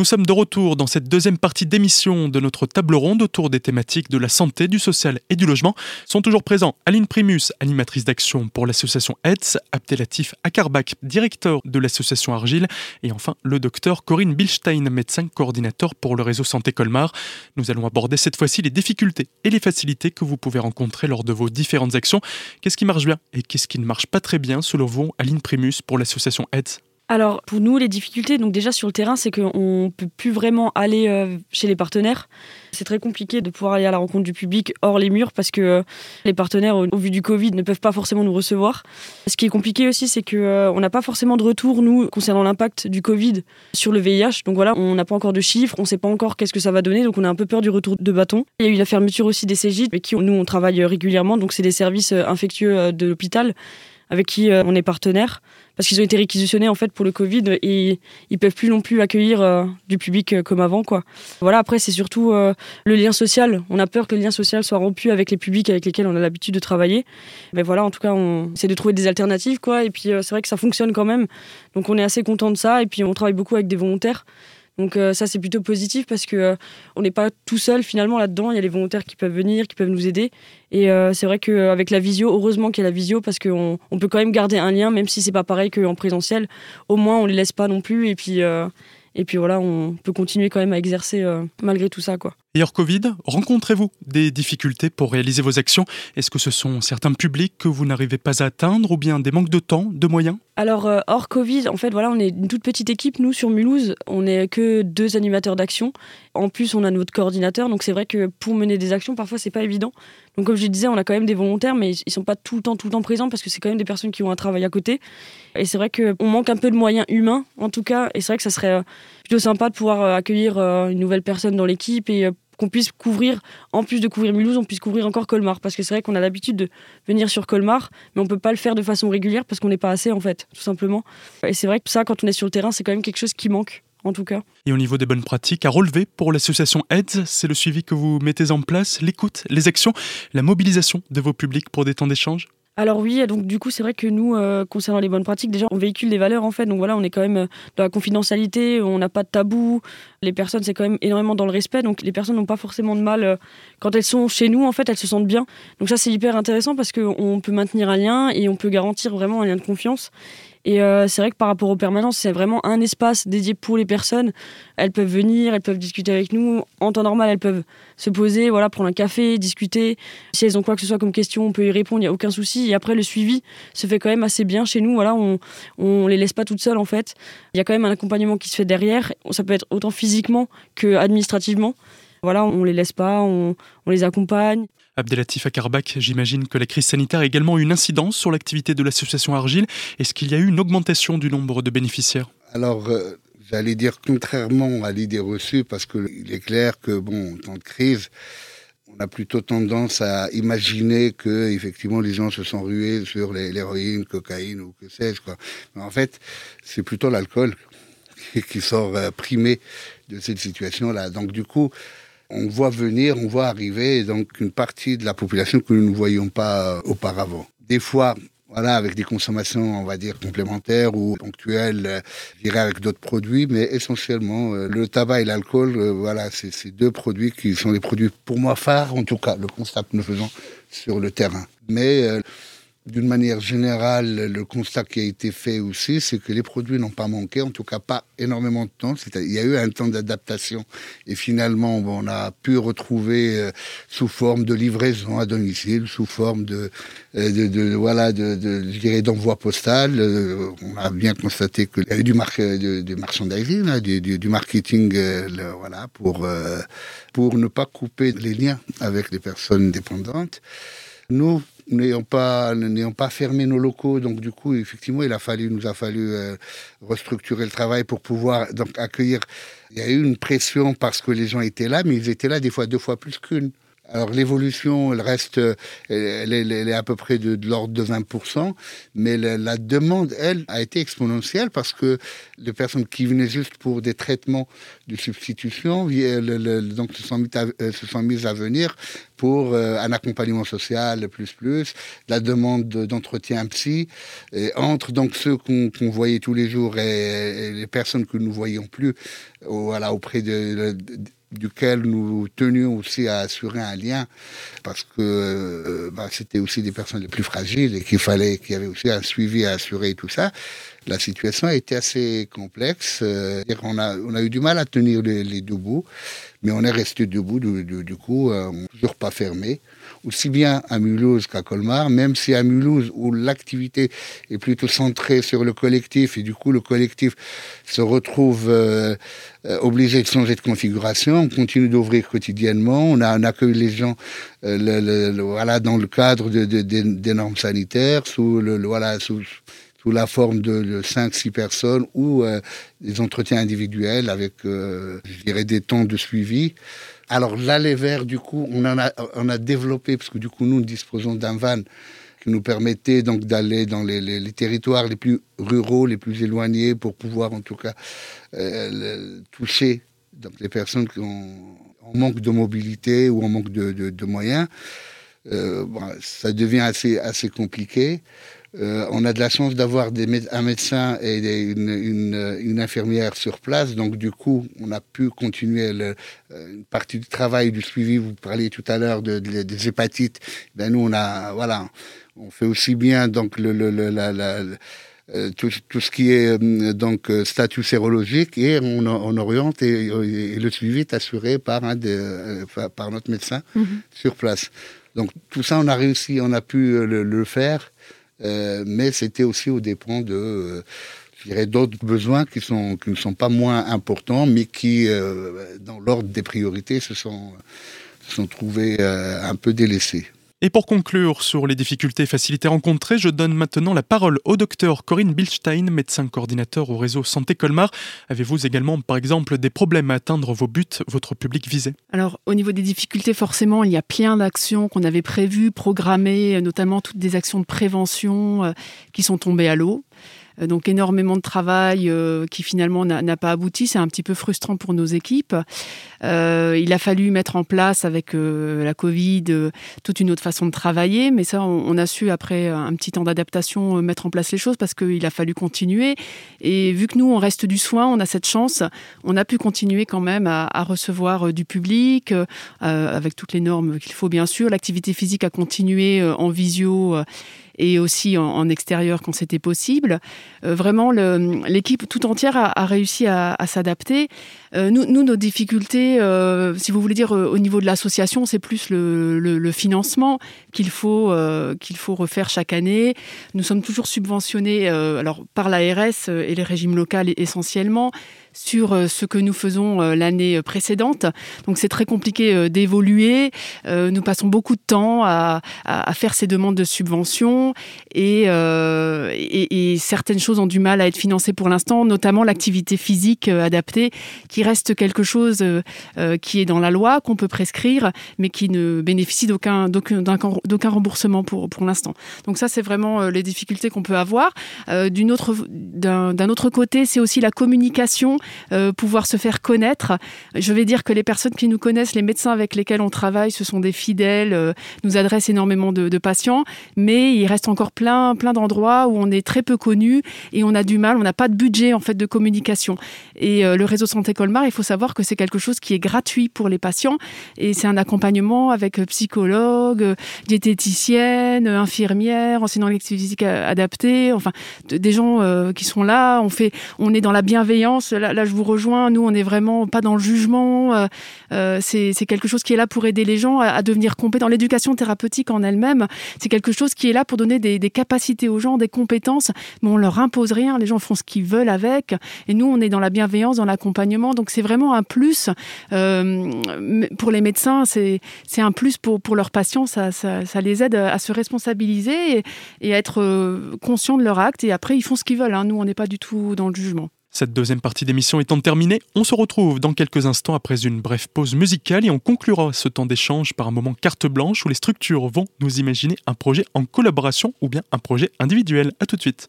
Nous sommes de retour dans cette deuxième partie d'émission de notre table ronde autour des thématiques de la santé, du social et du logement. Sont toujours présents Aline Primus, animatrice d'action pour l'association AIDS, Abdelatif Akarbak, directeur de l'association Argile, et enfin le docteur Corinne Bilstein, médecin coordinateur pour le réseau Santé Colmar. Nous allons aborder cette fois-ci les difficultés et les facilités que vous pouvez rencontrer lors de vos différentes actions. Qu'est-ce qui marche bien et qu'est-ce qui ne marche pas très bien selon vous, Aline Primus, pour l'association AIDS alors, pour nous, les difficultés, donc déjà sur le terrain, c'est qu'on ne peut plus vraiment aller euh, chez les partenaires. C'est très compliqué de pouvoir aller à la rencontre du public hors les murs parce que euh, les partenaires, au, vu du Covid, ne peuvent pas forcément nous recevoir. Ce qui est compliqué aussi, c'est qu'on euh, n'a pas forcément de retour, nous, concernant l'impact du Covid sur le VIH. Donc voilà, on n'a pas encore de chiffres, on ne sait pas encore qu'est-ce que ça va donner, donc on a un peu peur du retour de bâton. Il y a eu la fermeture aussi des CJ, avec qui nous, on travaille régulièrement, donc c'est des services infectieux de l'hôpital avec qui on est partenaire parce qu'ils ont été réquisitionnés en fait pour le Covid et ils peuvent plus non plus accueillir euh, du public euh, comme avant quoi. Voilà après c'est surtout euh, le lien social. On a peur que le lien social soit rompu avec les publics avec lesquels on a l'habitude de travailler. Mais voilà en tout cas on essaie de trouver des alternatives quoi et puis c'est vrai que ça fonctionne quand même. Donc on est assez content de ça et puis on travaille beaucoup avec des volontaires. Donc euh, ça c'est plutôt positif parce que euh, on n'est pas tout seul finalement là-dedans. Il y a les volontaires qui peuvent venir, qui peuvent nous aider. Et euh, c'est vrai qu'avec la visio, heureusement qu'il y a la visio parce qu'on on peut quand même garder un lien, même si c'est pas pareil qu'en présentiel. Au moins on les laisse pas non plus et puis et puis voilà, on peut continuer quand même à exercer malgré tout ça quoi. Et hors Covid, rencontrez-vous des difficultés pour réaliser vos actions? Est-ce que ce sont certains publics que vous n'arrivez pas à atteindre ou bien des manques de temps, de moyens? Alors, euh, hors Covid, en fait, voilà, on est une toute petite équipe, nous, sur Mulhouse. On n'est que deux animateurs d'action. En plus, on a notre coordinateur. Donc, c'est vrai que pour mener des actions, parfois, c'est pas évident. Donc, comme je disais, on a quand même des volontaires, mais ils sont pas tout le temps, tout le temps présents parce que c'est quand même des personnes qui ont un travail à côté. Et c'est vrai qu'on manque un peu de moyens humains, en tout cas. Et c'est vrai que ça serait euh, plutôt sympa de pouvoir euh, accueillir une nouvelle personne dans l'équipe et qu'on puisse couvrir, en plus de couvrir Mulhouse, on puisse couvrir encore Colmar. Parce que c'est vrai qu'on a l'habitude de venir sur Colmar, mais on peut pas le faire de façon régulière parce qu'on n'est pas assez, en fait, tout simplement. Et c'est vrai que ça, quand on est sur le terrain, c'est quand même quelque chose qui manque en tout cas. Et au niveau des bonnes pratiques à relever pour l'association AIDS, c'est le suivi que vous mettez en place, l'écoute, les actions, la mobilisation de vos publics pour des temps d'échange? Alors oui, donc du coup c'est vrai que nous, euh, concernant les bonnes pratiques, déjà on véhicule des valeurs en fait, donc voilà, on est quand même euh, dans la confidentialité, on n'a pas de tabou, les personnes c'est quand même énormément dans le respect, donc les personnes n'ont pas forcément de mal, euh, quand elles sont chez nous en fait, elles se sentent bien. Donc ça c'est hyper intéressant parce qu'on peut maintenir un lien et on peut garantir vraiment un lien de confiance. Et euh, c'est vrai que par rapport aux permanences, c'est vraiment un espace dédié pour les personnes. Elles peuvent venir, elles peuvent discuter avec nous. En temps normal, elles peuvent se poser, voilà, prendre un café, discuter. Si elles ont quoi que ce soit comme question, on peut y répondre, il n'y a aucun souci. Et après, le suivi se fait quand même assez bien chez nous. Voilà, on ne les laisse pas toutes seules, en fait. Il y a quand même un accompagnement qui se fait derrière. Ça peut être autant physiquement que administrativement. Voilà, on les laisse pas, on, on les accompagne. Abdelatif Akarbak, j'imagine que la crise sanitaire a également eu une incidence sur l'activité de l'association Argile. Est-ce qu'il y a eu une augmentation du nombre de bénéficiaires? Alors, euh, j'allais dire contrairement à l'idée reçue, parce qu'il est clair que, bon, en temps de crise, on a plutôt tendance à imaginer que effectivement les gens se sont rués sur l'héroïne, cocaïne ou que sais-je quoi. Mais en fait, c'est plutôt l'alcool qui sort euh, primé de cette situation-là. Donc du coup, on voit venir, on voit arriver donc une partie de la population que nous ne voyions pas euh, auparavant. Des fois, voilà, avec des consommations, on va dire, complémentaires ou ponctuelles, euh, je dirais avec d'autres produits, mais essentiellement, euh, le tabac et l'alcool, voilà, c'est ces deux produits qui sont les produits, pour moi, phares, en tout cas, le constat que nous faisons sur le terrain. Mais d'une manière générale, le constat qui a été fait aussi, c'est que les produits n'ont pas manqué, en tout cas pas énormément de temps. Il y a eu un temps d'adaptation et finalement, on a pu retrouver euh, sous forme de livraison à domicile, sous forme de, euh, voilà, de, je dirais d'envoi postal. Euh, on a bien constaté qu'il y avait du, mar du hein, du, du, marketing, voilà, pour pour ne pas couper les liens avec les personnes dépendantes. Nous, n'ayant pas, pas fermé nos locaux, donc du coup, effectivement, il a fallu, nous a fallu euh, restructurer le travail pour pouvoir accueillir. Il y a eu une pression parce que les gens étaient là, mais ils étaient là des fois deux fois plus qu'une Alors l'évolution, elle reste, elle, est à peu près de, l'ordre de 20%, mais la, demande, elle, a été exponentielle parce que les personnes qui venaient juste pour des traitements de substitution, se sont, euh, mises à venir pour euh, un accompagnement social plus plus, la demande d'entretien psy, entre donc ceux qu'on voyait tous les jours et, les personnes que nous voyions plus, voilà, auprès de duquel nous tenions aussi à assurer un lien parce que euh, bah, c'était aussi des personnes les plus fragiles et qu'il fallait qu'il y avait aussi un suivi à assurer et tout ça. La situation a été assez complexe. Euh, on, a, on a eu du mal à tenir les, deux bouts, mais on est resté debout du, coup, euh, toujours pas fermé aussi bien à Mulhouse qu'à Colmar, même si à Mulhouse, où l'activité est plutôt centrée sur le collectif, et du coup le collectif se retrouve euh, obligé de changer de configuration, on continue d'ouvrir quotidiennement, on, a, accueille les gens euh, voilà, dans le cadre de, des normes sanitaires, sous, le, voilà, sous, sous la forme de, 5-6 personnes ou des entretiens individuels avec, je dirais, des temps de suivi. Alors l'aller vers, du coup, on, en a, on a développé, parce que du coup, nous, nous disposons d'un van qui nous permettait donc d'aller dans les, territoires les plus ruraux, les plus éloignés, pour pouvoir en tout cas euh, toucher donc, les personnes qui ont en manque de mobilité ou en manque de, moyens. Euh, ça devient assez, assez compliqué. Euh, on a de la chance d'avoir un médecin et une, infirmière sur place, donc du coup, on a pu continuer le, euh, une partie du travail du suivi. Vous parliez tout à l'heure de, des hépatites. Ben nous, on a, voilà, on fait aussi bien donc le, euh, tout, ce qui est donc statut sérologique et on, oriente et, le suivi est assuré par un par notre médecin mm-hmm. sur place. Donc tout ça, on a réussi, on a pu le faire. Euh, mais c'était aussi au dépend de euh, d'autres besoins qui, ne sont pas moins importants, mais qui, euh, dans l'ordre des priorités, se sont trouvés un peu délaissés. Et pour conclure sur les difficultés et facilités rencontrées, je donne maintenant la parole au docteur Corinne Bilstein, médecin coordinateur au réseau Santé Colmar. Avez-vous également, par exemple, des problèmes à atteindre vos buts, votre public visé? Alors, au niveau des difficultés, forcément, il y a plein d'actions qu'on avait prévues, programmées, notamment toutes des actions de prévention euh, qui sont tombées à l'eau. Euh, donc énormément de travail euh, qui finalement n'a pas abouti. C'est un petit peu frustrant pour nos équipes. Euh, il a fallu mettre en place avec la Covid toute une autre façon de travailler, mais ça, on, a su après un petit temps d'adaptation mettre en place les choses parce qu'il a fallu continuer. Et vu que nous, on reste du soin, on a cette chance, on a pu continuer quand même à, à recevoir du public avec toutes les normes qu'il faut bien sûr. L'activité physique a continué en visio et aussi en, extérieur quand c'était possible. Euh, vraiment, l'équipe tout entière a, réussi à, s'adapter. Euh, nous, nos difficultés, euh, si vous voulez dire au niveau de l'association, c'est plus le, financement qu'il faut, qu'il faut refaire chaque année. Nous sommes toujours subventionnés alors, par l'ARS et les régimes locaux essentiellement sur ce que nous faisons l'année précédente. Donc c'est très compliqué d'évoluer. Nous passons beaucoup de temps à, faire ces demandes de subventions et, et, certaines choses ont du mal à être financées pour l'instant, notamment l'activité physique adaptée, qui reste quelque chose qui est dans la loi, qu'on peut prescrire, mais qui ne bénéficie d'aucun d'aucun remboursement pour, pour l'instant. Donc ça, c'est vraiment les difficultés qu'on peut avoir. D'un autre, autre côté, c'est aussi la communication euh, pouvoir se faire connaître. Je vais dire que les personnes qui nous connaissent, les médecins avec lesquels on travaille, ce sont des fidèles, euh, nous adressent énormément de, patients, mais il reste encore plein, plein d'endroits où on est très peu connu et on a du mal, on n'a pas de budget en fait de communication. Et euh, le réseau Santé Colmar, il faut savoir que c'est quelque chose qui est gratuit pour les patients et c'est un accompagnement avec psychologue, diététicienne, infirmière, enseignant l'activité physique adaptée, enfin des gens qui sont là. On fait, on est dans la bienveillance là, je vous rejoins. Nous, on n'est vraiment pas dans le jugement. Euh, euh, c'est quelque chose qui est là pour aider les gens à, devenir compétents. L'éducation thérapeutique en elle-même, c'est quelque chose qui est là pour donner des, capacités aux gens, des compétences, mais on leur impose rien. Les gens font ce qu'ils veulent avec. Et nous, on est dans la bienveillance, dans l'accompagnement. Donc, c'est vraiment un plus euh, pour les médecins. C'est un plus pour, leurs patients. Ça, les aide à se responsabiliser et, à être conscients de leur acte. Et après, ils font ce qu'ils veulent. Hein. Nous, on n'est pas du tout dans le jugement. Cette deuxième partie d'émission étant terminée, on se retrouve dans quelques instants après une brève pause musicale et on conclura ce temps d'échange par un moment carte blanche où les structures vont nous imaginer un projet en collaboration ou bien un projet individuel. A tout de suite.